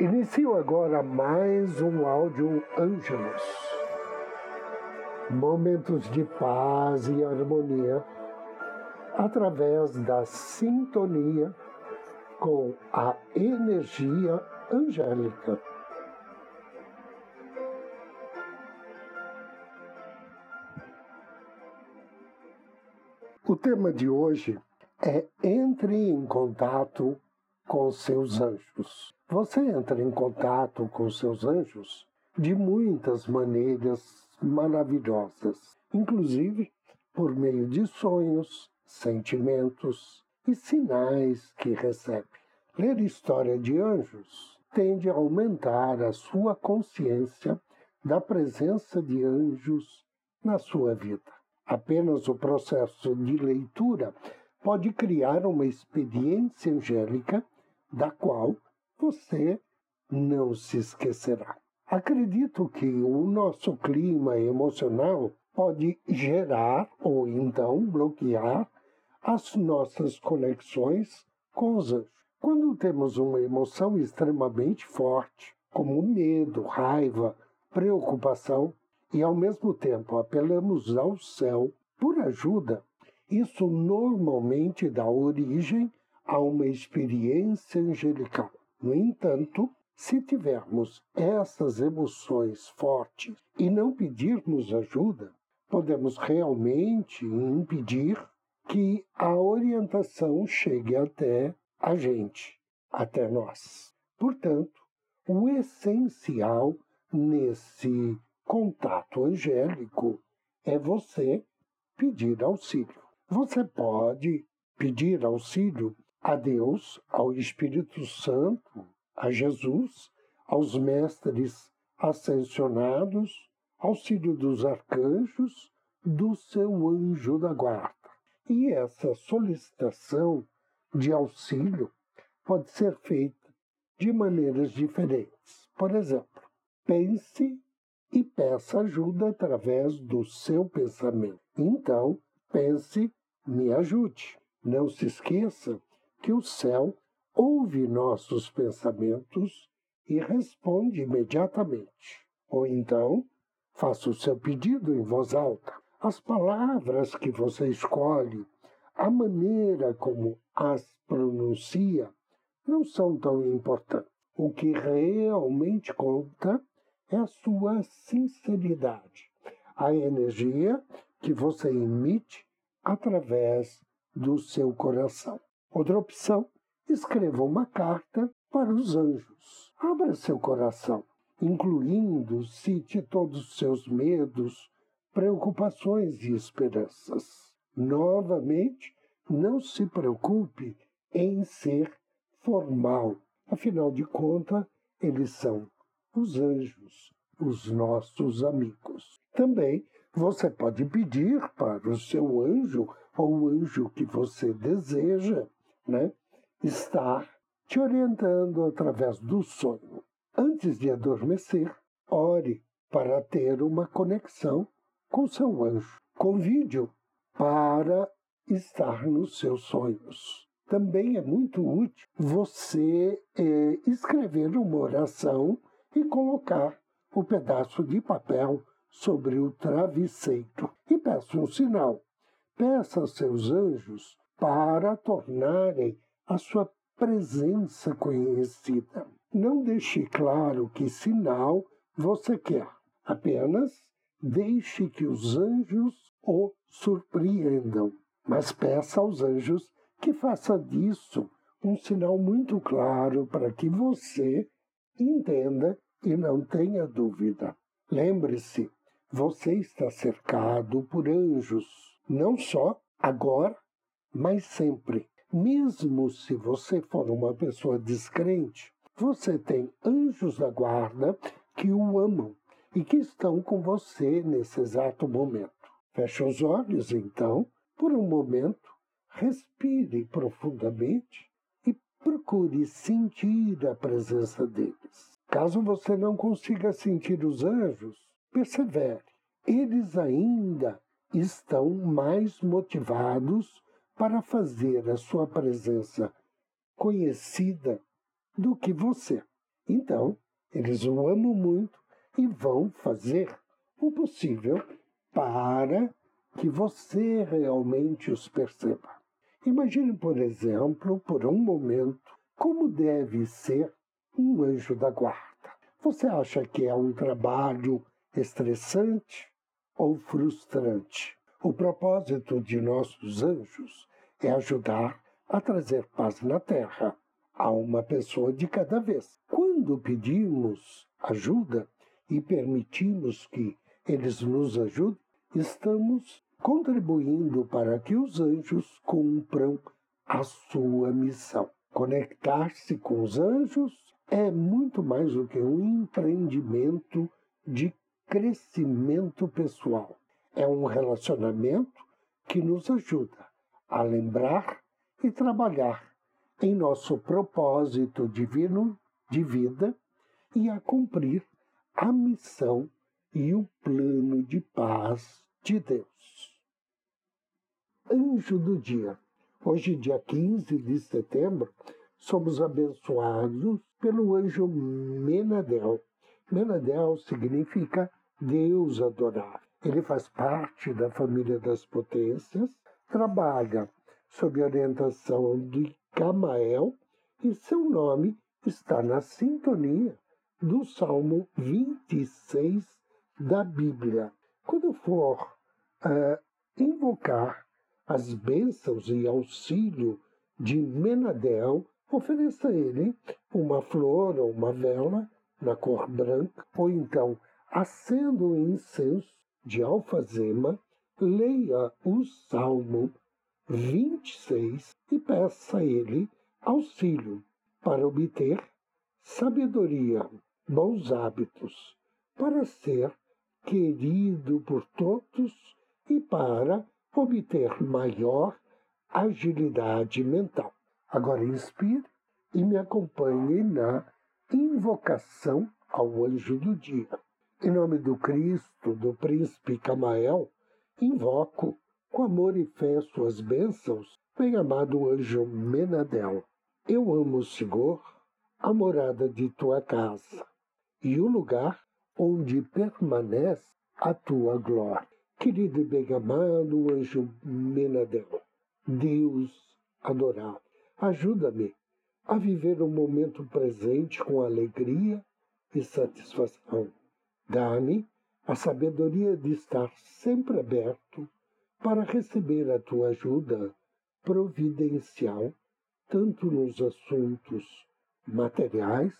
Inicio agora mais um áudio Ângelos. Momentos de paz e harmonia através da sintonia com a energia angélica. O tema de hoje é entre em contato com seus anjos. Você entra em contato com seus anjos de muitas maneiras maravilhosas, inclusive por meio de sonhos, sentimentos e sinais que recebe. Ler história de anjos tende a aumentar a sua consciência da presença de anjos na sua vida. Apenas o processo de leitura pode criar uma experiência angélica da qual você não se esquecerá. Acredito que o nosso clima emocional pode gerar ou então bloquear as nossas conexões com os anjos. Quando temos uma emoção extremamente forte, como medo, raiva, preocupação, e ao mesmo tempo apelamos ao céu por ajuda, isso normalmente dá origem a uma experiência angelical. No entanto, se tivermos essas emoções fortes e não pedirmos ajuda, podemos realmente impedir que a orientação chegue até a gente, até nós. Portanto, o essencial nesse contato angélico é você pedir auxílio. Você pode pedir auxílio a Deus, ao Espírito Santo, a Jesus, aos mestres ascensionados, auxílio dos arcanjos, do seu anjo da guarda. E essa solicitação de auxílio pode ser feita de maneiras diferentes. Por exemplo, pense e peça ajuda através do seu pensamento. Então, pense, me ajude. Não se esqueça que o céu ouve nossos pensamentos e responde imediatamente. Ou então, faça o seu pedido em voz alta. As palavras que você escolhe, a maneira como as pronuncia, não são tão importantes. O que realmente conta é a sua sinceridade, a energia que você emite através do seu coração. Outra opção, escreva uma carta para os anjos. Abra seu coração, incluindo, cite todos os seus medos, preocupações e esperanças. Novamente, não se preocupe em ser formal. Afinal de contas, eles são os anjos, os nossos amigos. Também você pode pedir para o seu anjo ou o anjo que você deseja né, estar te orientando através do sonho. Antes de adormecer, ore para ter uma conexão com seu anjo. Convide-o para estar nos seus sonhos. Também é muito útil você é, escrever uma oração e colocar o um pedaço de papel sobre o travesseiro. E peça um sinal. Peça aos seus anjos para tornarem a sua presença conhecida. Não deixe claro que sinal você quer, apenas deixe que os anjos o surpreendam. Mas peça aos anjos que faça disso um sinal muito claro para que você entenda e não tenha dúvida. Lembre-se, você está cercado por anjos, não só agora, mas sempre. Mesmo se você for uma pessoa descrente, você tem anjos da guarda que o amam e que estão com você nesse exato momento. Feche os olhos, então, por um momento, respire profundamente e procure sentir a presença deles. Caso você não consiga sentir os anjos, persevere. Eles ainda estão mais motivados para fazer a sua presença conhecida do que você. Então, eles o amam muito e vão fazer o possível para que você realmente os perceba. Imagine, por exemplo, por um momento, como deve ser um anjo da guarda. Você acha que é um trabalho estressante ou frustrante? O propósito de nossos anjos é ajudar a trazer paz na terra a uma pessoa de cada vez. Quando pedimos ajuda e permitimos que eles nos ajudem, estamos contribuindo para que os anjos cumpram a sua missão. Conectar-se com os anjos é muito mais do que um empreendimento de crescimento pessoal. É um relacionamento que nos ajuda a lembrar e trabalhar em nosso propósito divino de vida e a cumprir a missão e o plano de paz de Deus. Anjo do dia. Hoje, dia 15 de setembro, somos abençoados pelo anjo Menadel. Menadel significa Deus adorar. Ele faz parte da família das potências, trabalha sob orientação de Camael e seu nome está na sintonia do Salmo 26 da Bíblia. Quando for uh, invocar as bênçãos e auxílio de Menadel, ofereça a ele uma flor ou uma vela na cor branca, ou então acenda um incenso de alfazema, leia o Salmo 26 e peça a ele auxílio para obter sabedoria, bons hábitos, para ser querido por todos e para obter maior agilidade mental. Agora inspire e me acompanhe na invocação ao anjo do dia. Em nome do Cristo, do príncipe Camael, invoco com amor e fé suas bênçãos, bem-amado anjo Menadel. Eu amo o Senhor, a morada de tua casa, e o lugar onde permanece a tua glória. Querido e bem-amado anjo Menadel, Deus adorado, ajuda-me a viver o momento presente com alegria e satisfação. Dá-me a sabedoria de estar sempre aberto para receber a tua ajuda providencial, tanto nos assuntos materiais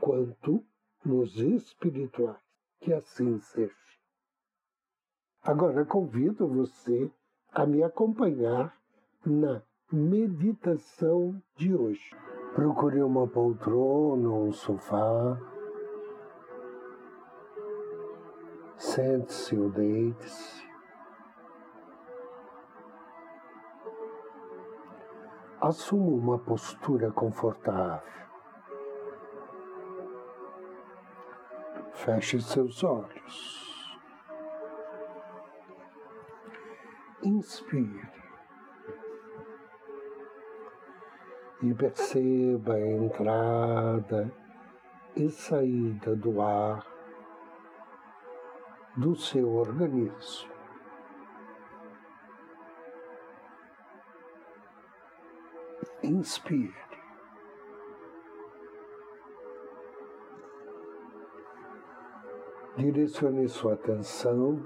quanto nos espirituais. Que assim seja. Agora convido você a me acompanhar na meditação de hoje. Procure uma poltrona um sofá. Sente-se ou deite-se. Assuma uma postura confortável. Feche seus olhos. Inspire. E perceba a entrada e saída do ar do seu organismo. Inspire. Direcione sua atenção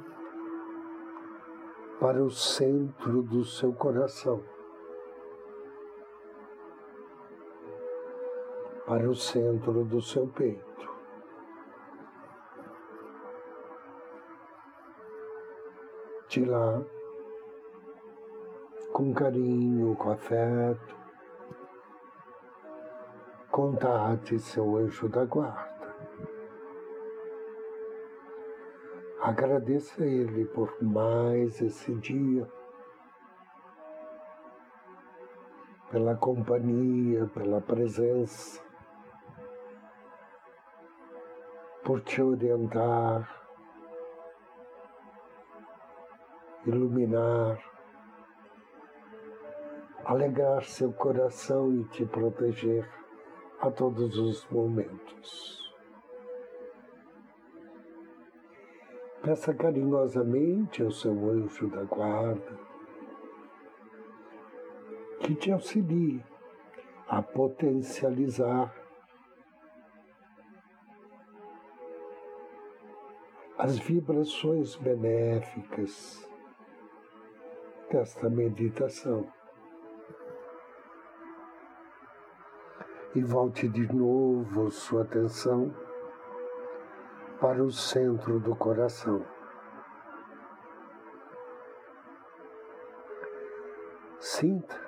para o centro do seu coração, para o centro do seu peito. De lá, com carinho, com afeto, contate seu anjo da guarda. Agradeça a Ele por mais esse dia, pela companhia, pela presença, por te orientar, iluminar, alegrar seu coração e te proteger a todos os momentos. Peça carinhosamente ao seu anjo da guarda que te auxilie a potencializar as vibrações benéficas desta meditação. E volte de novo sua atenção para o centro do coração. Sinta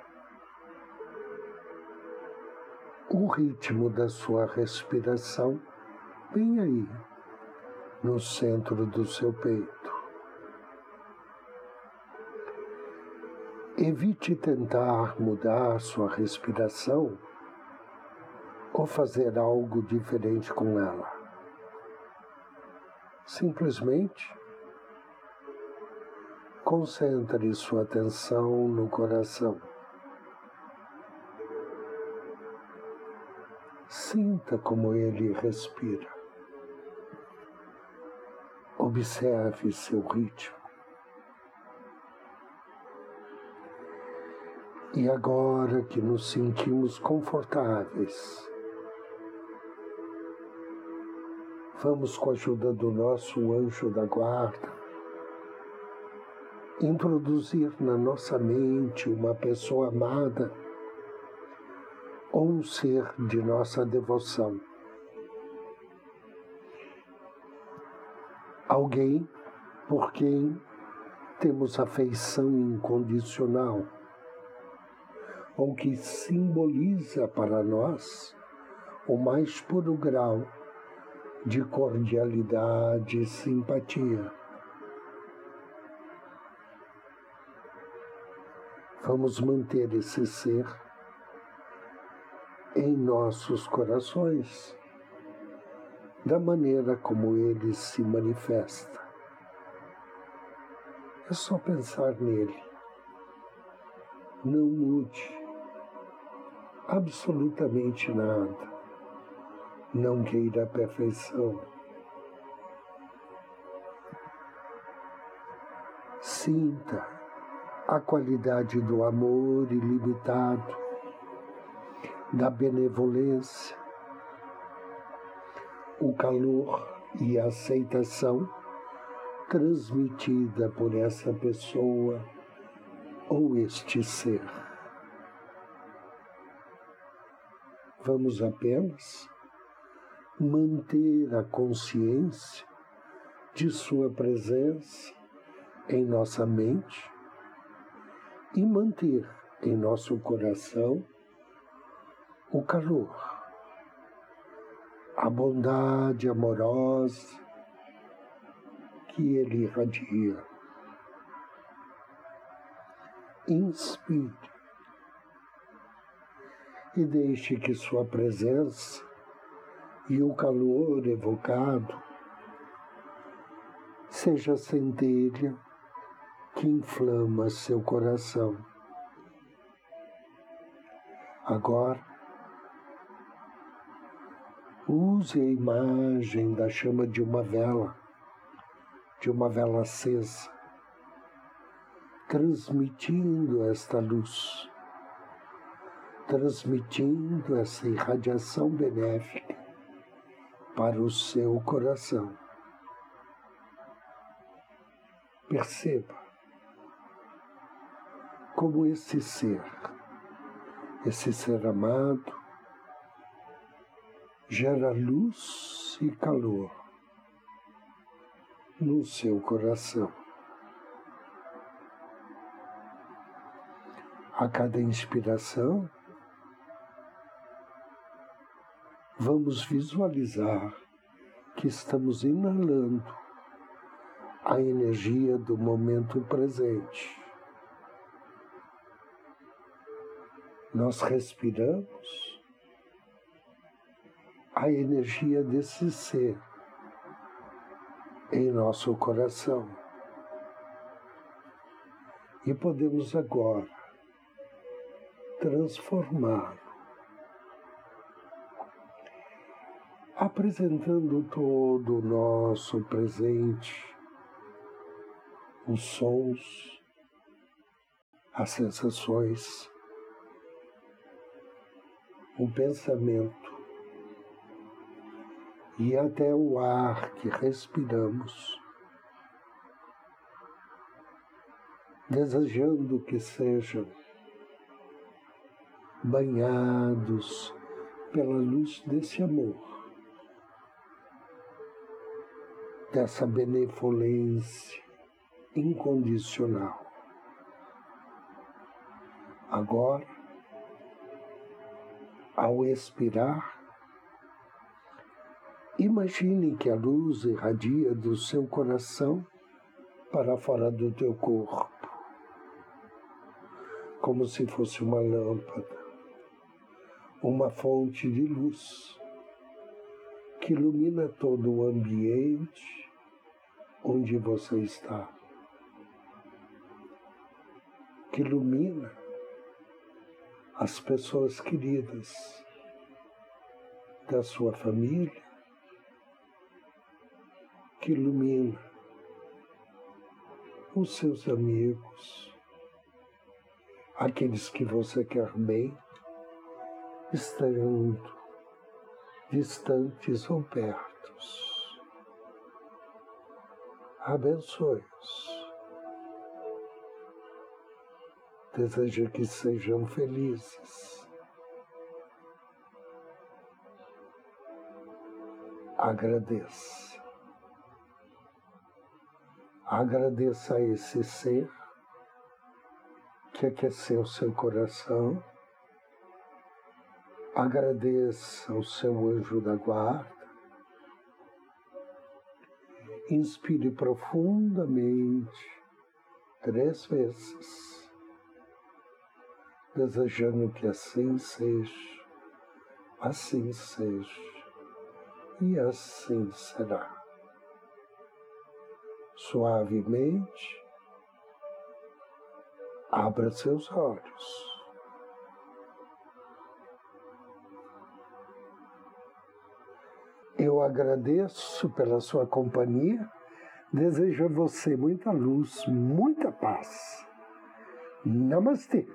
o ritmo da sua respiração bem aí, no centro do seu peito. Evite tentar mudar sua respiração ou fazer algo diferente com ela. Simplesmente concentre sua atenção no coração. Sinta como ele respira. Observe seu ritmo. E agora que nos sentimos confortáveis, Vamos, com a ajuda do nosso anjo da guarda, introduzir na nossa mente uma pessoa amada ou um ser de nossa devoção. Alguém por quem temos afeição incondicional, ou que simboliza para nós o mais puro grau de cordialidade e simpatia. Vamos manter esse ser em nossos corações, da maneira como ele se manifesta. É só pensar nele. Não mude absolutamente nada não queira a perfeição. Sinta a qualidade do amor ilimitado, da benevolência, o calor e a aceitação transmitida por essa pessoa ou este ser. Vamos apenas manter a consciência de Sua presença em nossa mente e manter em nosso coração o calor, a bondade amorosa que Ele irradia. Inspire e deixe que Sua presença e o calor evocado seja a centelha que inflama seu coração. Agora, use a imagem da chama de uma vela, de uma vela acesa, transmitindo esta luz, transmitindo essa irradiação benéfica para o seu coração. Perceba como esse ser, esse ser amado, gera luz e calor no seu coração. A cada inspiração, vamos visualizar que estamos inalando a energia do momento presente. Nós respiramos a energia desse ser em nosso coração. E podemos agora transformá-lo, apresentando todo o nosso presente, os sons, as sensações, o pensamento e até o ar que respiramos, desejando que sejam banhados pela luz desse amor, dessa benevolência incondicional. Agora, ao expirar, imagine que a luz irradia do seu coração para fora do teu corpo, como se fosse uma lâmpada uma fonte de luz que ilumina todo o ambiente onde você está, que ilumina as pessoas queridas da sua família, que ilumina os seus amigos, aqueles que você quer bem estando distantes ou pertos. Abençoe-os. Deseja que sejam felizes. Agradeça. Agradeça a esse ser que aqueceu seu coração Agradeça ao seu anjo da guarda. Inspire profundamente três vezes, desejando que assim seja, assim seja e assim será. Suavemente, abra seus olhos. Eu agradeço pela sua companhia. Desejo a você muita luz, muita paz. Namastê.